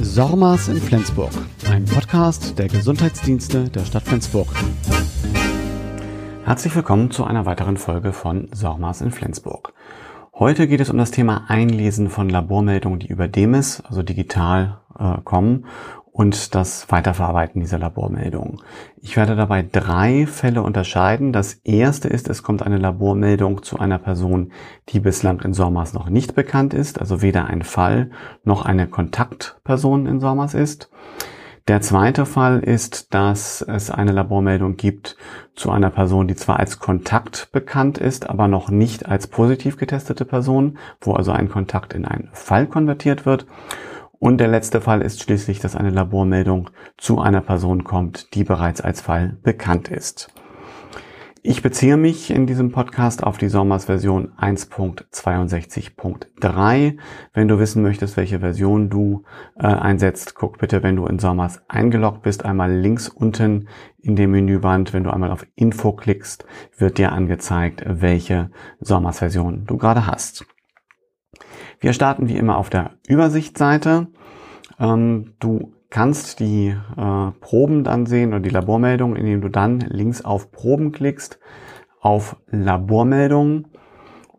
Sormas in Flensburg, ein Podcast der Gesundheitsdienste der Stadt Flensburg. Herzlich willkommen zu einer weiteren Folge von Sormas in Flensburg. Heute geht es um das Thema Einlesen von Labormeldungen, die über DEMIS, also digital, äh, kommen und das Weiterverarbeiten dieser Labormeldungen. Ich werde dabei drei Fälle unterscheiden. Das erste ist, es kommt eine Labormeldung zu einer Person, die bislang in SORMAS noch nicht bekannt ist, also weder ein Fall noch eine Kontaktperson in SORMAS ist. Der zweite Fall ist, dass es eine Labormeldung gibt zu einer Person, die zwar als Kontakt bekannt ist, aber noch nicht als positiv getestete Person, wo also ein Kontakt in einen Fall konvertiert wird. Und der letzte Fall ist schließlich, dass eine Labormeldung zu einer Person kommt, die bereits als Fall bekannt ist. Ich beziehe mich in diesem Podcast auf die SORMAS Version 1.62.3. Wenn du wissen möchtest, welche Version du äh, einsetzt, guck bitte, wenn du in SORMAS eingeloggt bist, einmal links unten in dem Menüband, wenn du einmal auf Info klickst, wird dir angezeigt, welche SORMAS Version du gerade hast. Wir starten wie immer auf der Übersichtsseite. Ähm, du kannst die äh, Proben dann sehen oder die Labormeldung, indem du dann links auf Proben klickst, auf Labormeldungen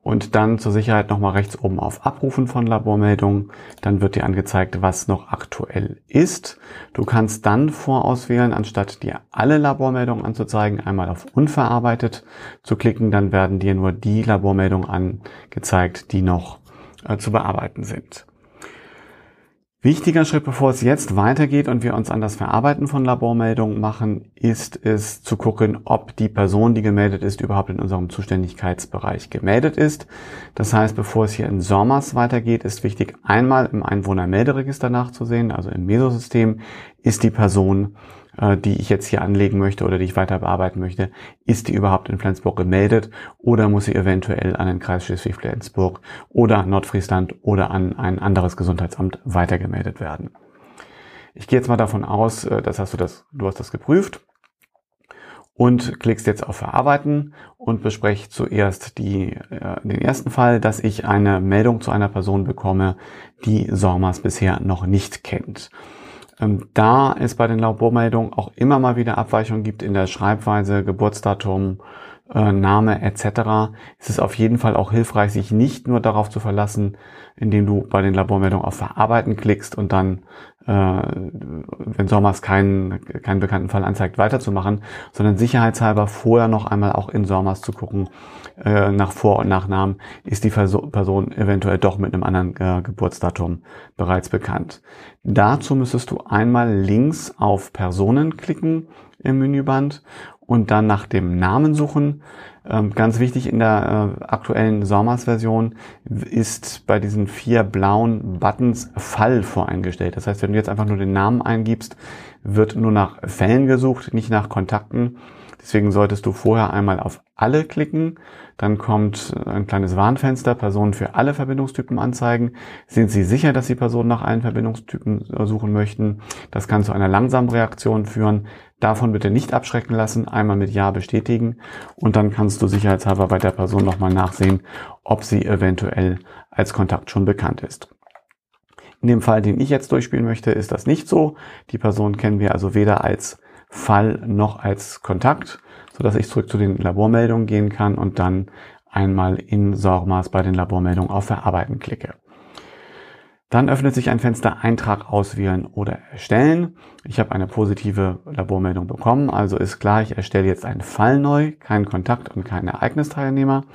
und dann zur Sicherheit nochmal rechts oben auf Abrufen von Labormeldungen. Dann wird dir angezeigt, was noch aktuell ist. Du kannst dann vorauswählen, anstatt dir alle Labormeldungen anzuzeigen, einmal auf Unverarbeitet zu klicken. Dann werden dir nur die Labormeldungen angezeigt, die noch äh, zu bearbeiten sind. Wichtiger Schritt, bevor es jetzt weitergeht und wir uns an das Verarbeiten von Labormeldungen machen, ist es zu gucken, ob die Person, die gemeldet ist, überhaupt in unserem Zuständigkeitsbereich gemeldet ist. Das heißt, bevor es hier in SORMAS weitergeht, ist wichtig, einmal im Einwohnermelderegister nachzusehen, also im Mesosystem, ist die Person die ich jetzt hier anlegen möchte oder die ich weiter bearbeiten möchte, ist die überhaupt in Flensburg gemeldet oder muss sie eventuell an den Kreis Schleswig-Flensburg oder Nordfriesland oder an ein anderes Gesundheitsamt weitergemeldet werden. Ich gehe jetzt mal davon aus, äh, das hast du das, du hast das geprüft und klickst jetzt auf Verarbeiten und bespreche zuerst die, äh, den ersten Fall, dass ich eine Meldung zu einer Person bekomme, die SORMAS bisher noch nicht kennt. Ähm, da es bei den Labormeldungen auch immer mal wieder Abweichungen gibt in der Schreibweise, Geburtsdatum, äh, Name etc., ist es auf jeden Fall auch hilfreich, sich nicht nur darauf zu verlassen, indem du bei den Labormeldungen auf Verarbeiten klickst und dann, äh, wenn Sommers keinen, keinen bekannten Fall anzeigt, weiterzumachen, sondern sicherheitshalber vorher noch einmal auch in Sommers zu gucken, äh, nach Vor- und Nachnamen, ist die Person eventuell doch mit einem anderen äh, Geburtsdatum bereits bekannt. Dazu müsstest du einmal links auf Personen klicken im Menüband und dann nach dem Namen suchen. Ähm, ganz wichtig in der äh, aktuellen SORMAS-Version ist bei diesen vier blauen Buttons Fall voreingestellt. Das heißt, wenn du jetzt einfach nur den Namen eingibst, wird nur nach Fällen gesucht, nicht nach Kontakten. Deswegen solltest du vorher einmal auf alle klicken. Dann kommt ein kleines Warnfenster, Personen für alle Verbindungstypen anzeigen. Sind Sie sicher, dass Sie Personen nach allen Verbindungstypen suchen möchten? Das kann zu einer langsamen Reaktion führen. Davon bitte nicht abschrecken lassen, einmal mit Ja bestätigen und dann kannst du sicherheitshalber bei der Person nochmal nachsehen, ob sie eventuell als Kontakt schon bekannt ist. In dem Fall, den ich jetzt durchspielen möchte, ist das nicht so. Die Person kennen wir also weder als Fall noch als Kontakt, so dass ich zurück zu den Labormeldungen gehen kann und dann einmal in SORMAS bei den Labormeldungen auf Verarbeiten klicke. Dann öffnet sich ein Fenster Eintrag auswählen oder erstellen. Ich habe eine positive Labormeldung bekommen, also ist klar, ich erstelle jetzt einen Fall neu, keinen Kontakt und keinen Ereignisteilnehmer.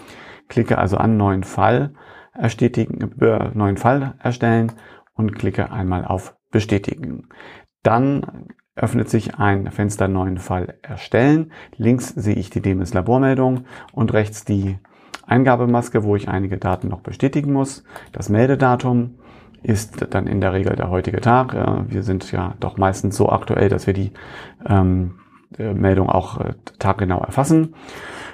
Klicke also an neuen Fall erstetigen, äh, neuen Fall erstellen und klicke einmal auf bestätigen. Dann öffnet sich ein Fenster neuen Fall erstellen. Links sehe ich die Demis Labormeldung und rechts die Eingabemaske, wo ich einige Daten noch bestätigen muss. Das Meldedatum ist dann in der Regel der heutige Tag. Wir sind ja doch meistens so aktuell, dass wir die ähm, Meldung auch äh, taggenau erfassen.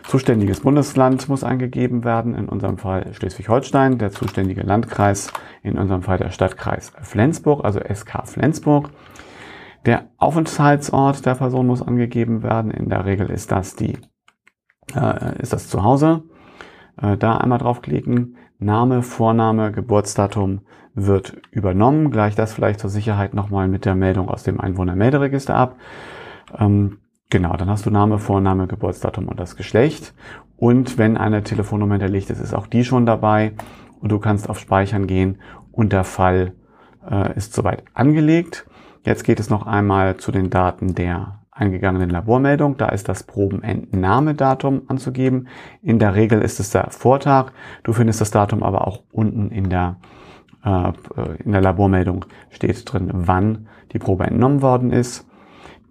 Zuständiges Bundesland muss eingegeben werden, in unserem Fall Schleswig-Holstein, der zuständige Landkreis, in unserem Fall der Stadtkreis Flensburg, also SK Flensburg. Der Aufenthaltsort der Person muss angegeben werden. In der Regel ist das die, äh, ist das zu Hause. Äh, da einmal draufklicken. Name, Vorname, Geburtsdatum wird übernommen. Gleich das vielleicht zur Sicherheit nochmal mit der Meldung aus dem Einwohnermelderegister ab. Ähm, genau, dann hast du Name, Vorname, Geburtsdatum und das Geschlecht. Und wenn eine Telefonnummer hinterlegt ist, ist auch die schon dabei. Und du kannst auf Speichern gehen und der Fall äh, ist soweit angelegt. Jetzt geht es noch einmal zu den Daten der eingegangenen Labormeldung. Da ist das Probenentnahmedatum anzugeben. In der Regel ist es der Vortag. Du findest das Datum aber auch unten in der, äh, in der Labormeldung steht drin, wann die Probe entnommen worden ist.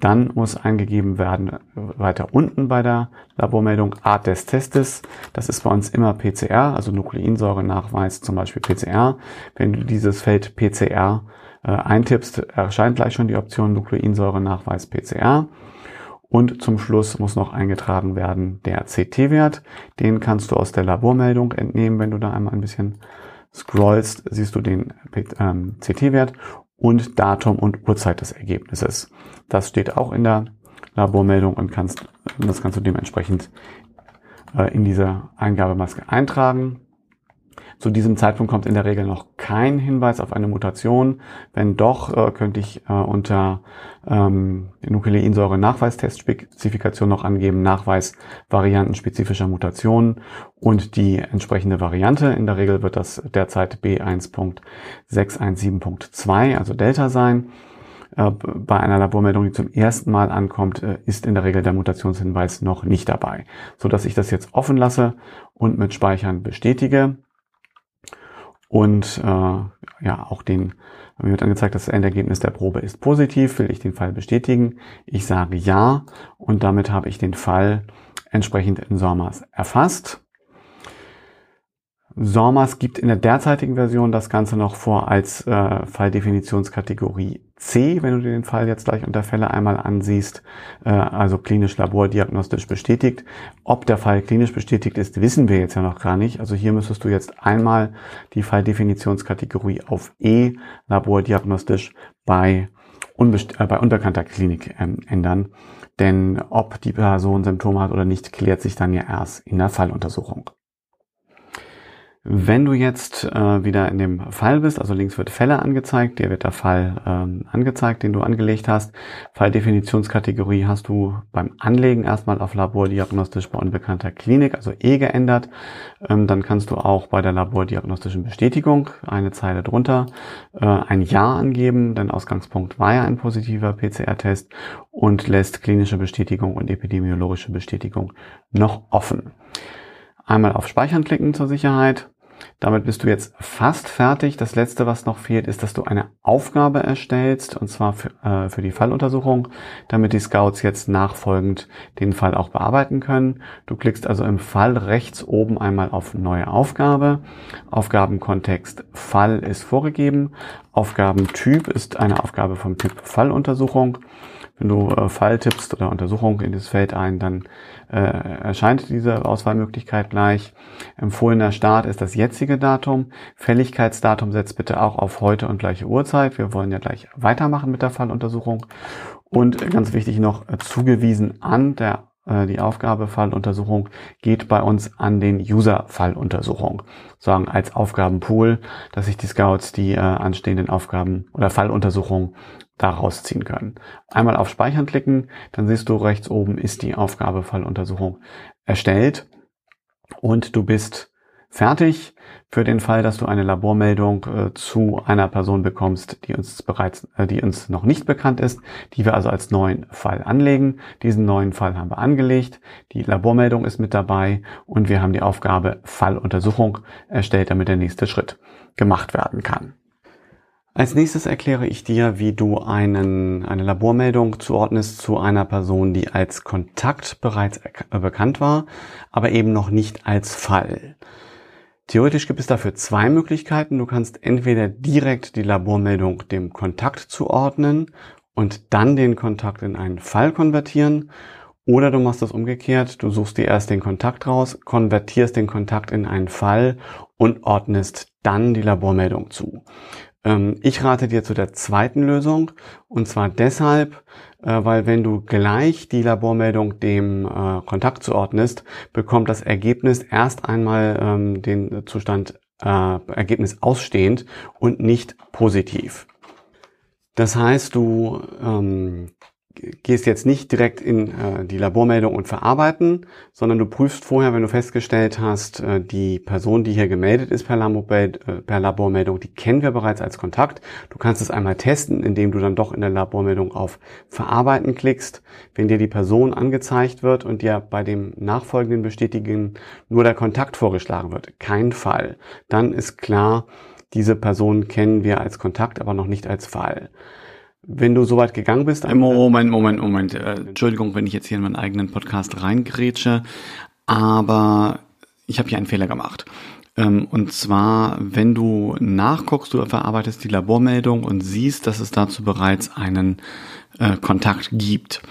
Dann muss eingegeben werden, weiter unten bei der Labormeldung, Art des Testes. Das ist bei uns immer PCR, also Nukleinsäure-Nachweis, zum Beispiel PCR. Wenn du dieses Feld PCR äh, eintippst, erscheint gleich schon die Option Nukleinsäure-Nachweis PCR. Und zum Schluss muss noch eingetragen werden der CT-Wert. Den kannst du aus der Labormeldung entnehmen. Wenn du da einmal ein bisschen scrollst, siehst du den ähm, CT-Wert und Datum und Uhrzeit des Ergebnisses. Das steht auch in der Labormeldung und kannst, das kannst du dementsprechend äh, in diese Eingabemaske eintragen. Zu diesem Zeitpunkt kommt in der Regel noch kein Hinweis auf eine Mutation. Wenn doch, äh, könnte ich äh, unter ähm, Nukleinsäure-Nachweistest-Spezifikation noch angeben, Nachweis variantenspezifischer Mutationen und die entsprechende Variante. In der Regel wird das derzeit B1.617.2, also Delta sein. Äh, bei einer Labormeldung, die zum ersten Mal ankommt, äh, ist in der Regel der Mutationshinweis noch nicht dabei, so dass ich das jetzt offen lasse und mit Speichern bestätige. Und äh, ja, auch den mir wird angezeigt, das Endergebnis der Probe ist positiv. Will ich den Fall bestätigen? Ich sage ja und damit habe ich den Fall entsprechend in SORMAS erfasst. SORMAS gibt in der derzeitigen Version das Ganze noch vor als äh, Falldefinitionskategorie C, wenn du dir den Fall jetzt gleich unter Fälle einmal ansiehst, äh, also klinisch labordiagnostisch bestätigt. Ob der Fall klinisch bestätigt ist, wissen wir jetzt ja noch gar nicht. Also hier müsstest du jetzt einmal die Falldefinitionskategorie auf E, labordiagnostisch, bei, unbest äh, bei unbekannter Klinik ähm, ändern. Denn ob die Person Symptome hat oder nicht, klärt sich dann ja erst in der Falluntersuchung. Wenn du jetzt äh, wieder in dem Fall bist, also links wird Fälle angezeigt, dir wird der Fall ähm, angezeigt, den du angelegt hast. Falldefinitionskategorie hast du beim Anlegen erstmal auf labordiagnostisch bei unbekannter Klinik, also E geändert. Ähm, dann kannst du auch bei der labordiagnostischen Bestätigung eine Zeile drunter äh, ein Ja angeben, denn Ausgangspunkt war ja ein positiver PCR-Test und lässt klinische Bestätigung und epidemiologische Bestätigung noch offen. Einmal auf Speichern klicken zur Sicherheit damit bist du jetzt fast fertig. Das letzte, was noch fehlt, ist, dass du eine Aufgabe erstellst, und zwar für, äh, für die Falluntersuchung, damit die Scouts jetzt nachfolgend den Fall auch bearbeiten können. Du klickst also im Fall rechts oben einmal auf Neue Aufgabe. Aufgabenkontext Fall ist vorgegeben. Aufgabentyp ist eine Aufgabe vom Typ Falluntersuchung. Wenn du äh, Fall tippst oder Untersuchung in dieses Feld ein, dann äh, erscheint diese Auswahlmöglichkeit gleich. Empfohlener Start ist das jetzige Datum. Fälligkeitsdatum setzt bitte auch auf heute und gleiche Uhrzeit. Wir wollen ja gleich weitermachen mit der Falluntersuchung. Und ganz wichtig noch, äh, zugewiesen an der die Aufgabe Falluntersuchung geht bei uns an den User Falluntersuchung. Sagen als Aufgabenpool, dass sich die Scouts die äh, anstehenden Aufgaben oder Falluntersuchungen da rausziehen können. Einmal auf Speichern klicken, dann siehst du rechts oben ist die Aufgabe Falluntersuchung erstellt und du bist fertig für den Fall, dass du eine Labormeldung äh, zu einer Person bekommst, die uns bereits, äh, die uns noch nicht bekannt ist, die wir also als neuen Fall anlegen. Diesen neuen Fall haben wir angelegt. Die Labormeldung ist mit dabei und wir haben die Aufgabe Falluntersuchung erstellt, damit der nächste Schritt gemacht werden kann. Als nächstes erkläre ich dir, wie du einen, eine Labormeldung zuordnest zu einer Person, die als Kontakt bereits bekannt war, aber eben noch nicht als Fall. Theoretisch gibt es dafür zwei Möglichkeiten. Du kannst entweder direkt die Labormeldung dem Kontakt zuordnen und dann den Kontakt in einen Fall konvertieren. Oder du machst das umgekehrt. Du suchst dir erst den Kontakt raus, konvertierst den Kontakt in einen Fall und ordnest dann die Labormeldung zu. Ähm, ich rate dir zu der zweiten Lösung und zwar deshalb, äh, weil wenn du gleich die Labormeldung dem äh, Kontakt zuordnest, bekommt das Ergebnis erst einmal ähm, den Zustand äh, Ergebnis ausstehend und nicht positiv. Das heißt, du ähm, gehst jetzt nicht direkt in äh, die Labormeldung und verarbeiten, sondern du prüfst vorher, wenn du festgestellt hast, äh, die Person, die hier gemeldet ist äh, per Labormeldung, die kennen wir bereits als Kontakt. Du kannst es einmal testen, indem du dann doch in der Labormeldung auf Verarbeiten klickst. Wenn dir die Person angezeigt wird und dir bei dem nachfolgenden Bestätigen nur der Kontakt vorgeschlagen wird, kein Fall, dann ist klar, diese Person kennen wir als Kontakt, aber noch nicht als Fall wenn du so weit gegangen bist. Moment, Moment, Moment. Äh, Entschuldigung, wenn ich jetzt hier in meinen eigenen Podcast reingrätsche, aber ich habe hier einen Fehler gemacht. Ähm, und zwar, wenn du nachguckst, du verarbeitest die Labormeldung und siehst, dass es dazu bereits einen äh, Kontakt gibt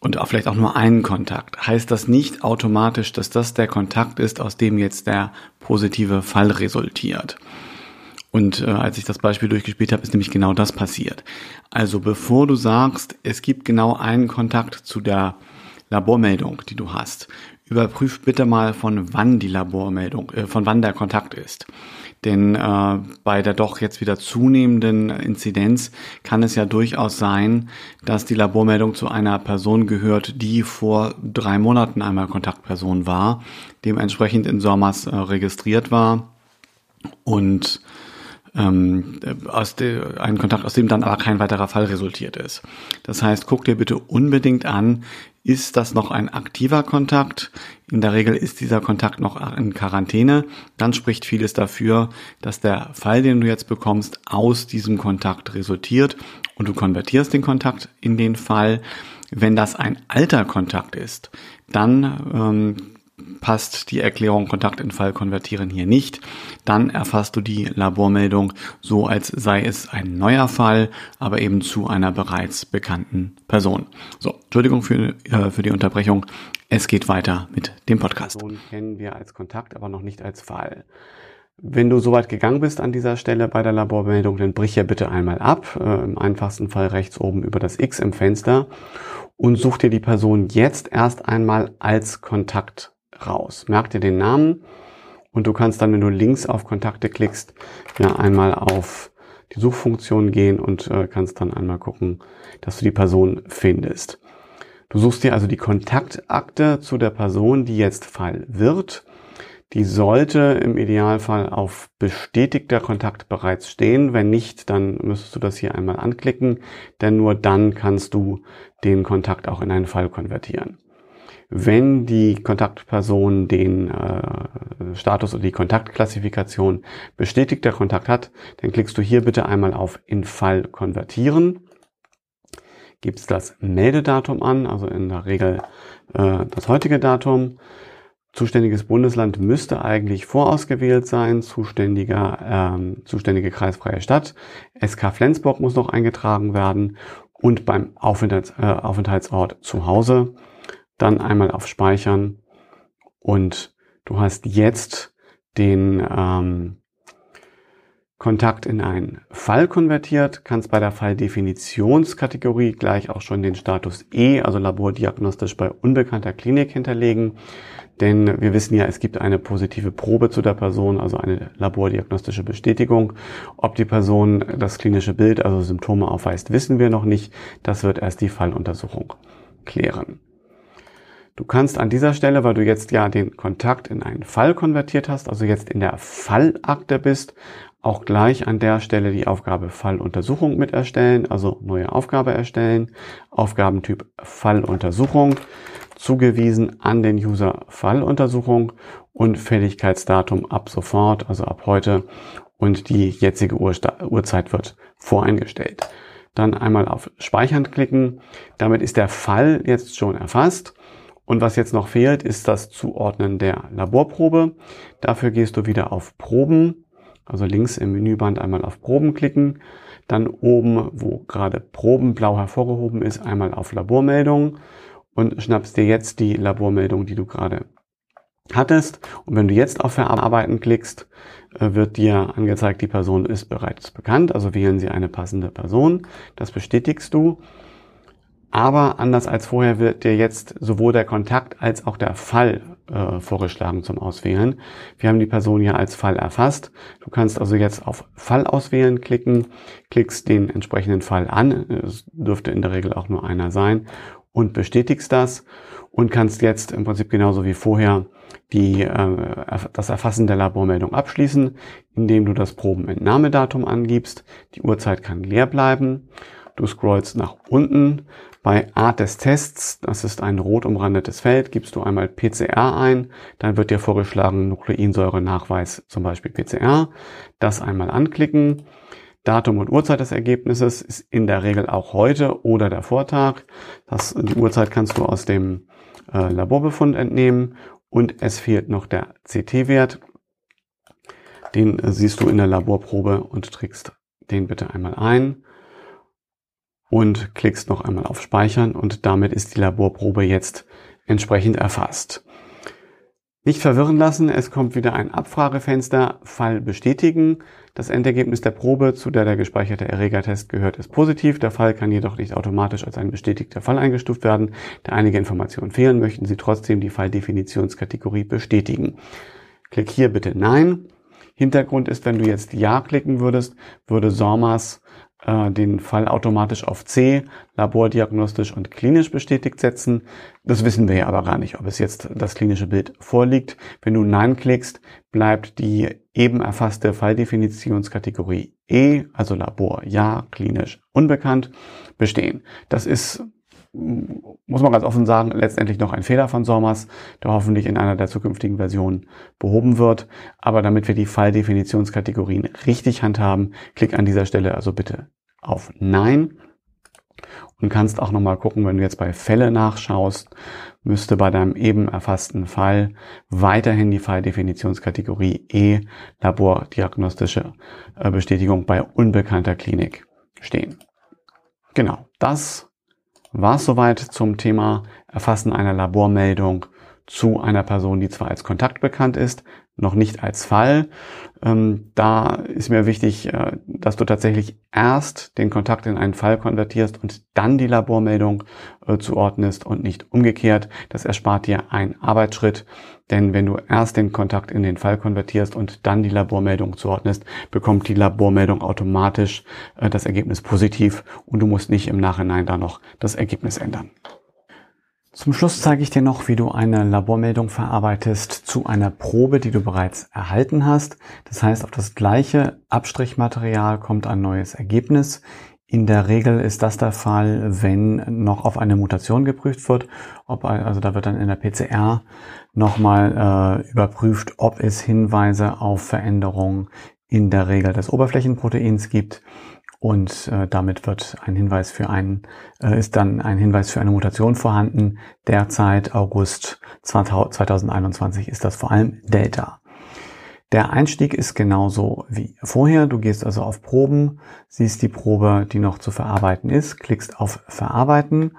und auch vielleicht auch nur einen Kontakt, heißt das nicht automatisch, dass das der Kontakt ist, aus dem jetzt der positive Fall resultiert. Und äh, als ich das Beispiel durchgespielt habe, ist nämlich genau das passiert. Also bevor du sagst, es gibt genau einen Kontakt zu der Labormeldung, die du hast, überprüf bitte mal, von wann die Labormeldung, äh, von wann der Kontakt ist. Denn äh, bei der doch jetzt wieder zunehmenden Inzidenz kann es ja durchaus sein, dass die Labormeldung zu einer Person gehört, die vor drei Monaten einmal Kontaktperson war, dementsprechend in SORMAS äh, registriert war und ähm, aus de, ein Kontakt, aus dem dann aber kein weiterer Fall resultiert ist. Das heißt, guck dir bitte unbedingt an, ist das noch ein aktiver Kontakt? In der Regel ist dieser Kontakt noch in Quarantäne. Dann spricht vieles dafür, dass der Fall, den du jetzt bekommst, aus diesem Kontakt resultiert und du konvertierst den Kontakt in den Fall. Wenn das ein alter Kontakt ist, dann ähm, passt die Erklärung Kontakt in Fall konvertieren hier nicht, dann erfasst du die Labormeldung so, als sei es ein neuer Fall, aber eben zu einer bereits bekannten Person. So, Entschuldigung für, äh, für die Unterbrechung. Es geht weiter mit dem Podcast. Person kennen wir als Kontakt, aber noch nicht als Fall. Wenn du soweit gegangen bist an dieser Stelle bei der Labormeldung, dann brich ja bitte einmal ab, äh, im einfachsten Fall rechts oben über das X im Fenster und such dir die Person jetzt erst einmal als Kontakt raus. Merk dir den Namen und du kannst dann, wenn du links auf Kontakte klickst, ja einmal auf die Suchfunktion gehen und äh, kannst dann einmal gucken, dass du die Person findest. Du suchst dir also die Kontaktakte zu der Person, die jetzt Fall wird. Die sollte im Idealfall auf bestätigter Kontakt bereits stehen. Wenn nicht, dann müsstest du das hier einmal anklicken, denn nur dann kannst du den Kontakt auch in einen Fall konvertieren. Wenn die Kontaktperson den äh, Status oder die Kontaktklassifikation bestätigter Kontakt hat, dann klickst du hier bitte einmal auf In Fall konvertieren, gibst das Meldedatum an, also in der Regel äh, das heutige Datum. Zuständiges Bundesland müsste eigentlich vorausgewählt sein, zuständiger, ähm, zuständige kreisfreie Stadt. SK Flensburg muss noch eingetragen werden und beim Aufenthalts, äh, Aufenthaltsort zu Hause dann einmal auf Speichern und du hast jetzt den ähm, Kontakt in einen Fall konvertiert, kannst bei der Falldefinitionskategorie gleich auch schon den Status E, also labordiagnostisch bei unbekannter Klinik hinterlegen. Denn wir wissen ja, es gibt eine positive Probe zu der Person, also eine labordiagnostische Bestätigung. Ob die Person das klinische Bild, also Symptome aufweist, wissen wir noch nicht. Das wird erst die Falluntersuchung klären. Du kannst an dieser Stelle, weil du jetzt ja den Kontakt in einen Fall konvertiert hast, also jetzt in der Fallakte bist, auch gleich an der Stelle die Aufgabe Falluntersuchung mit erstellen, also neue Aufgabe erstellen, Aufgabentyp Falluntersuchung, zugewiesen an den User Falluntersuchung und Fälligkeitsdatum ab sofort, also ab heute und die jetzige Uhrzeit wird voreingestellt. Dann einmal auf Speichern klicken. Damit ist der Fall jetzt schon erfasst und was jetzt noch fehlt, ist das Zuordnen der Laborprobe. Dafür gehst du wieder auf Proben, also links im Menüband einmal auf Proben klicken. Dann oben, wo gerade Proben blau hervorgehoben ist, einmal auf Labormeldung und schnappst dir jetzt die Labormeldung, die du gerade hattest. Und wenn du jetzt auf Verarbeiten klickst, äh, wird dir angezeigt, die Person ist bereits bekannt. Also wählen Sie eine passende Person. Das bestätigst du. Aber anders als vorher wird dir jetzt sowohl der Kontakt als auch der Fall äh, vorgeschlagen zum Auswählen. Wir haben die Person ja als Fall erfasst. Du kannst also jetzt auf Fall auswählen klicken, klickst den entsprechenden Fall an. Es dürfte in der Regel auch nur einer sein und bestätigst das und kannst jetzt im Prinzip genauso wie vorher die, äh, das Erfassen der Labormeldung abschließen, indem du das Probenentnahmedatum angibst. Die Uhrzeit kann leer bleiben. Du scrollst nach unten. Bei Art des Tests, das ist ein rot umrandetes Feld, gibst du einmal PCR ein. Dann wird dir vorgeschlagen Nukleinsäure-Nachweis, zum Beispiel PCR. Das einmal anklicken. Datum und Uhrzeit des Ergebnisses ist in der Regel auch heute oder der Vortag. Das, die Uhrzeit kannst du aus dem äh, Laborbefund entnehmen und es fehlt noch der CT-Wert. Den äh, siehst du in der Laborprobe und trägst den bitte einmal ein und klickst noch einmal auf Speichern und damit ist die Laborprobe jetzt entsprechend erfasst. Nicht verwirren lassen, es kommt wieder ein Abfragefenster, Fall bestätigen. Das Endergebnis der Probe, zu der der gespeicherte Erregertest gehört, ist positiv. Der Fall kann jedoch nicht automatisch als ein bestätigter Fall eingestuft werden. Da einige Informationen fehlen, möchten Sie trotzdem die Falldefinitionskategorie bestätigen. Klick hier bitte Nein. Hintergrund ist, wenn du jetzt Ja klicken würdest, würde SORMAS äh, den Fall automatisch auf C, labordiagnostisch und klinisch bestätigt setzen. Das wissen wir ja aber gar nicht, ob es jetzt das klinische Bild vorliegt. Wenn du Nein klickst, bleibt die eben erfasste Falldefinitionskategorie E, also Labor ja, klinisch unbekannt, bestehen. Das ist muss man ganz offen sagen, letztendlich noch ein Fehler von SORMAS, der hoffentlich in einer der zukünftigen Versionen behoben wird. Aber damit wir die Falldefinitionskategorien richtig handhaben, klick an dieser Stelle also bitte auf Nein und kannst auch nochmal gucken, wenn du jetzt bei Fälle nachschaust, müsste bei deinem eben erfassten Fall weiterhin die Falldefinitionskategorie E Labordiagnostische äh, Bestätigung bei unbekannter Klinik stehen. Genau, das war es soweit zum Thema Erfassen einer Labormeldung zu einer Person, die zwar als Kontakt bekannt ist, noch nicht als Fall. Ähm, da ist mir wichtig, äh, dass du tatsächlich erst den Kontakt in einen Fall konvertierst und dann die Labormeldung äh, zuordnest und nicht umgekehrt. Das erspart dir einen Arbeitsschritt, denn wenn du erst den Kontakt in den Fall konvertierst und dann die Labormeldung zuordnest, bekommt die Labormeldung automatisch äh, das Ergebnis positiv und du musst nicht im Nachhinein da noch das Ergebnis ändern. Zum Schluss zeige ich dir noch, wie du eine Labormeldung verarbeitest zu einer Probe, die du bereits erhalten hast. Das heißt, auf das gleiche Abstrichmaterial kommt ein neues Ergebnis. In der Regel ist das der Fall, wenn noch auf eine Mutation geprüft wird. Ob, also da wird dann in der PCR nochmal äh, überprüft, ob es Hinweise auf Veränderungen in der Regel des Oberflächenproteins gibt und äh, damit wird ein Hinweis für einen, äh, ist dann ein Hinweis für eine Mutation vorhanden. Derzeit August 2021 ist das vor allem Delta. Der Einstieg ist genauso wie vorher. Du gehst also auf Proben, siehst die Probe, die noch zu verarbeiten ist, klickst auf Verarbeiten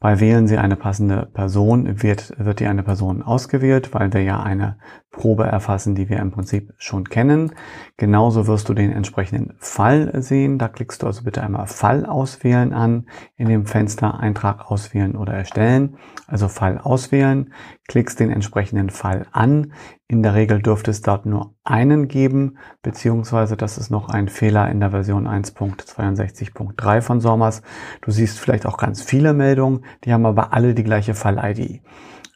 bei Wählen Sie eine passende Person wird, wird dir eine Person ausgewählt, weil wir ja eine Probe erfassen, die wir im Prinzip schon kennen. Genauso wirst du den entsprechenden Fall sehen. Da klickst du also bitte einmal Fall auswählen an, in dem Fenster Eintrag auswählen oder erstellen. Also Fall auswählen, klickst den entsprechenden Fall an. In der Regel dürfte es dort nur einen geben, beziehungsweise das ist noch ein Fehler in der Version 1.62.3 von SORMAS. Du siehst vielleicht auch ganz viele Meldungen, die haben aber alle die gleiche Fall-ID.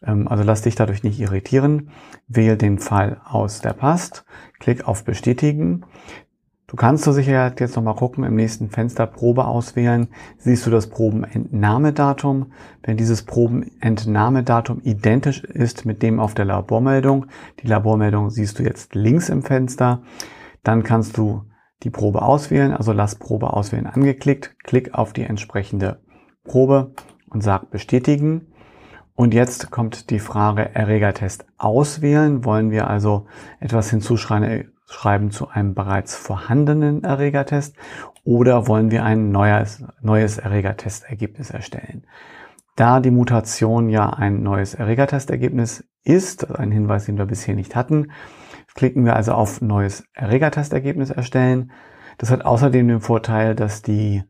Ähm, also lass dich dadurch nicht irritieren. Wähl den Fall aus, der passt. Klick auf Bestätigen. Du kannst zur Sicherheit jetzt nochmal gucken, im nächsten Fenster Probe auswählen, siehst du das Probenentnahmedatum. Wenn dieses Probenentnahmedatum identisch ist mit dem auf der Labormeldung, die Labormeldung siehst du jetzt links im Fenster, dann kannst du die Probe auswählen, also lass Probe auswählen angeklickt, klick auf die entsprechende Probe und sag bestätigen. Und jetzt kommt die Frage Erregertest auswählen. Wollen wir also etwas hinzuschreiben schreiben zu einem bereits vorhandenen Erregertest oder wollen wir ein neues, neues Erregertestergebnis erstellen. Da die Mutation ja ein neues Erregertestergebnis ist, ein Hinweis, den wir bisher nicht hatten, klicken wir also auf neues Erregertestergebnis erstellen. Das hat außerdem den Vorteil, dass die,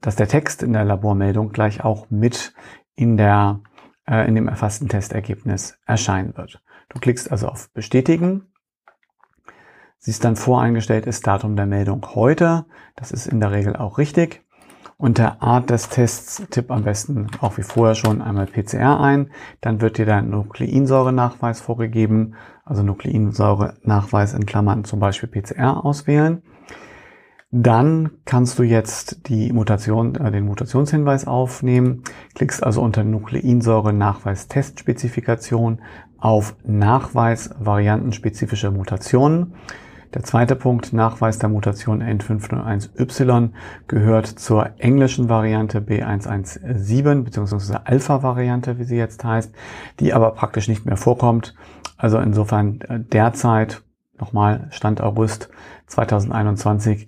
dass der Text in der Labormeldung gleich auch mit in der äh, in dem erfassten Testergebnis erscheinen wird. Du klickst also auf Bestätigen, siehst dann voreingestellt ist Datum der Meldung heute. Das ist in der Regel auch richtig. Unter Art des Tests tipp am besten auch wie vorher schon einmal PCR ein. Dann wird dir dein Nukleinsäure-Nachweis vorgegeben, also Nukleinsäure-Nachweis in Klammern zum Beispiel PCR auswählen. Dann kannst du jetzt die Mutation, äh, den Mutationshinweis aufnehmen, klickst also unter Nukleinsäure-Nachweis-Testspezifikation auf Nachweis variantenspezifischer Mutationen. Der zweite Punkt, Nachweis der Mutation N501Y, gehört zur englischen Variante B117 bzw. Alpha-Variante, wie sie jetzt heißt, die aber praktisch nicht mehr vorkommt. Also insofern äh, derzeit, nochmal Stand August 2021,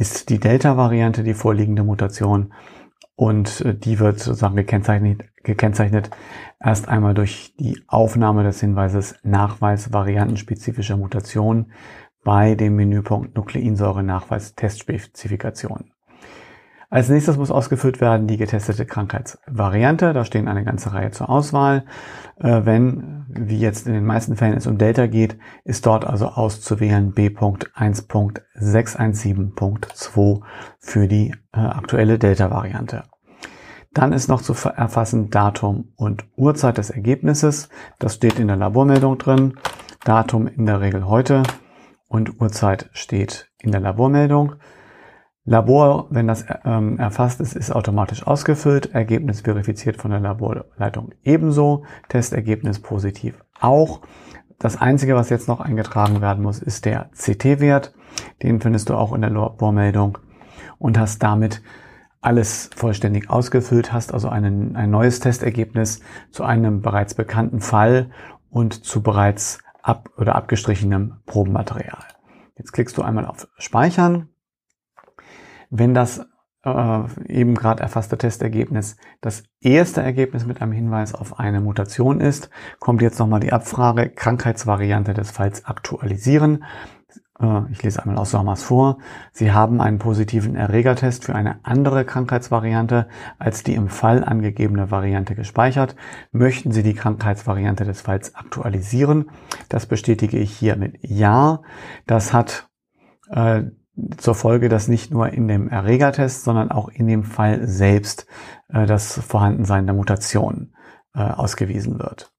ist die Delta-Variante die vorliegende Mutation und äh, die wird sozusagen gekennzeichnet, gekennzeichnet erst einmal durch die Aufnahme des Hinweises Nachweis variantenspezifischer Mutationen bei dem Menüpunkt Nukleinsäure-Nachweis Testspezifikation. Als nächstes muss ausgeführt werden die getestete Krankheitsvariante. Da stehen eine ganze Reihe zur Auswahl. Äh, wenn, wie jetzt in den meisten Fällen es um Delta geht, ist dort also auszuwählen B.1.617.2 für die äh, aktuelle Delta-Variante. Dann ist noch zu erfassen Datum und Uhrzeit des Ergebnisses. Das steht in der Labormeldung drin. Datum in der Regel heute und Uhrzeit steht in der Labormeldung. Labor, wenn das ähm, erfasst ist, ist automatisch ausgefüllt. Ergebnis verifiziert von der Laborleitung ebenso. Testergebnis positiv auch. Das Einzige, was jetzt noch eingetragen werden muss, ist der CT-Wert. Den findest du auch in der Labormeldung und hast damit alles vollständig ausgefüllt, hast also einen, ein neues Testergebnis zu einem bereits bekannten Fall und zu bereits ab oder abgestrichenem Probenmaterial. Jetzt klickst du einmal auf Speichern wenn das äh, eben gerade erfasste Testergebnis das erste Ergebnis mit einem Hinweis auf eine Mutation ist, kommt jetzt nochmal die Abfrage Krankheitsvariante des Falls aktualisieren. Äh, ich lese einmal aus Sommers vor. Sie haben einen positiven Erregertest für eine andere Krankheitsvariante als die im Fall angegebene Variante gespeichert. Möchten Sie die Krankheitsvariante des Falls aktualisieren? Das bestätige ich hier mit Ja. Das hat äh, zur Folge, dass nicht nur in dem Erregertest, sondern auch in dem Fall selbst äh, das Vorhandensein der Mutation äh, ausgewiesen wird.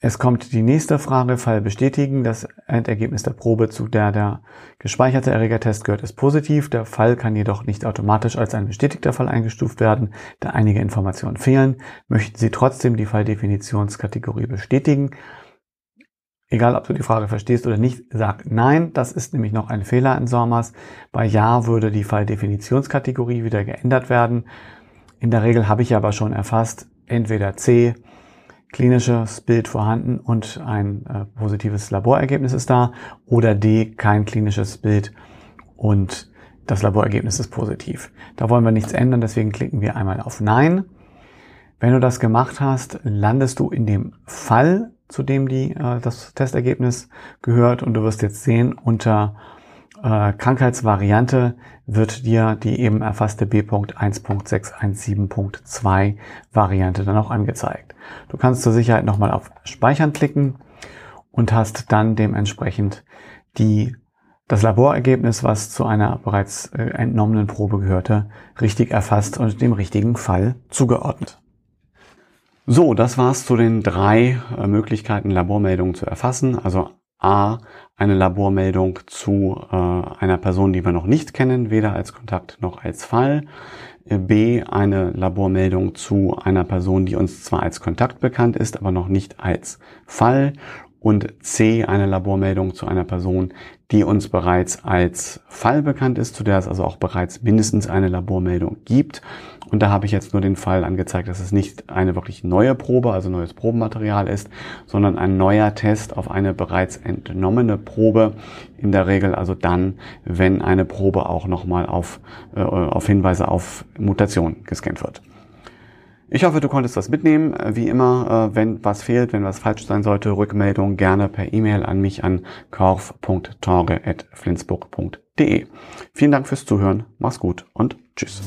Es kommt die nächste Frage, Fall bestätigen. Das Endergebnis der Probe, zu der der gespeicherte Erregertest gehört, ist positiv. Der Fall kann jedoch nicht automatisch als ein bestätigter Fall eingestuft werden, da einige Informationen fehlen. Möchten Sie trotzdem die Falldefinitionskategorie bestätigen, egal ob du die Frage verstehst oder nicht, sag nein. Das ist nämlich noch ein Fehler in SORMAS. Bei Ja würde die Falldefinitionskategorie wieder geändert werden. In der Regel habe ich aber schon erfasst, entweder C, klinisches Bild vorhanden und ein äh, positives Laborergebnis ist da, oder D, kein klinisches Bild und das Laborergebnis ist positiv. Da wollen wir nichts ändern, deswegen klicken wir einmal auf Nein. Wenn du das gemacht hast, landest du in dem Fall zu dem die, äh, das Testergebnis gehört. Und du wirst jetzt sehen, unter äh, Krankheitsvariante wird dir die eben erfasste B.1.617.2 Variante dann auch angezeigt. Du kannst zur Sicherheit nochmal auf Speichern klicken und hast dann dementsprechend die, das Laborergebnis, was zu einer bereits äh, entnommenen Probe gehörte, richtig erfasst und dem richtigen Fall zugeordnet. So, das war's zu den drei äh, Möglichkeiten, Labormeldungen zu erfassen. Also A, eine Labormeldung zu äh, einer Person, die wir noch nicht kennen, weder als Kontakt noch als Fall. Äh, B, eine Labormeldung zu einer Person, die uns zwar als Kontakt bekannt ist, aber noch nicht als Fall. Und C, eine Labormeldung zu einer Person, die uns bereits als Fall bekannt ist, zu der es also auch bereits mindestens eine Labormeldung gibt. Und da habe ich jetzt nur den Fall angezeigt, dass es nicht eine wirklich neue Probe, also neues Probenmaterial ist, sondern ein neuer Test auf eine bereits entnommene Probe. In der Regel also dann, wenn eine Probe auch nochmal auf, äh, auf Hinweise auf Mutation gescannt wird. Ich hoffe, du konntest das mitnehmen. Äh, wie immer, äh, wenn was fehlt, wenn was falsch sein sollte, Rückmeldung gerne per E-Mail an mich an korf.torge.flensburg.de. Vielen Dank fürs Zuhören, mach's gut und tschüss.